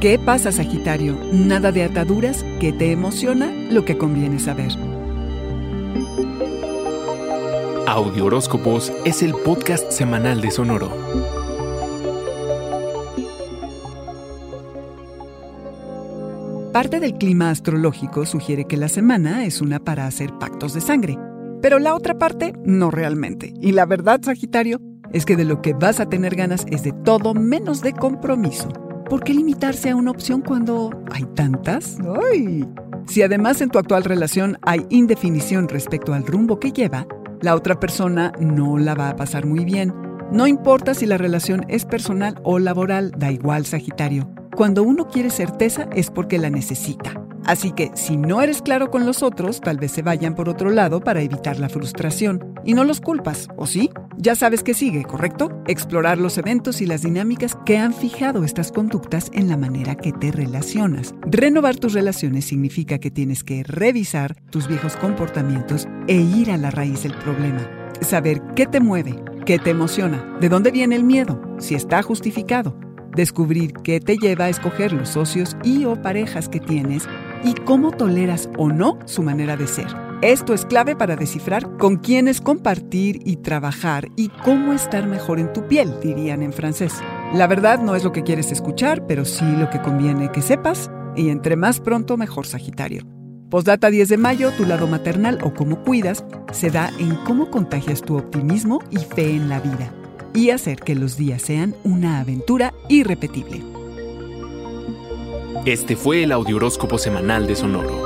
¿Qué pasa, Sagitario? Nada de ataduras, ¿qué te emociona? Lo que conviene saber. Audio Horóscopos es el podcast semanal de Sonoro. Parte del clima astrológico sugiere que la semana es una para hacer pactos de sangre, pero la otra parte no realmente. Y la verdad, Sagitario, es que de lo que vas a tener ganas es de todo menos de compromiso. ¿Por qué limitarse a una opción cuando hay tantas? ¡Ay! Si además en tu actual relación hay indefinición respecto al rumbo que lleva, la otra persona no la va a pasar muy bien. No importa si la relación es personal o laboral, da igual Sagitario. Cuando uno quiere certeza es porque la necesita. Así que si no eres claro con los otros, tal vez se vayan por otro lado para evitar la frustración. Y no los culpas, ¿o sí? Ya sabes que sigue, ¿correcto? Explorar los eventos y las dinámicas que han fijado estas conductas en la manera que te relacionas. Renovar tus relaciones significa que tienes que revisar tus viejos comportamientos e ir a la raíz del problema. Saber qué te mueve, qué te emociona, de dónde viene el miedo, si está justificado. Descubrir qué te lleva a escoger los socios y o parejas que tienes y cómo toleras o no su manera de ser. Esto es clave para descifrar con quiénes compartir y trabajar y cómo estar mejor en tu piel, dirían en francés. La verdad no es lo que quieres escuchar, pero sí lo que conviene que sepas, y entre más pronto mejor Sagitario. Postdata 10 de mayo, tu lado maternal o cómo cuidas se da en cómo contagias tu optimismo y fe en la vida, y hacer que los días sean una aventura irrepetible. Este fue el Audioróscopo Semanal de Sonoro.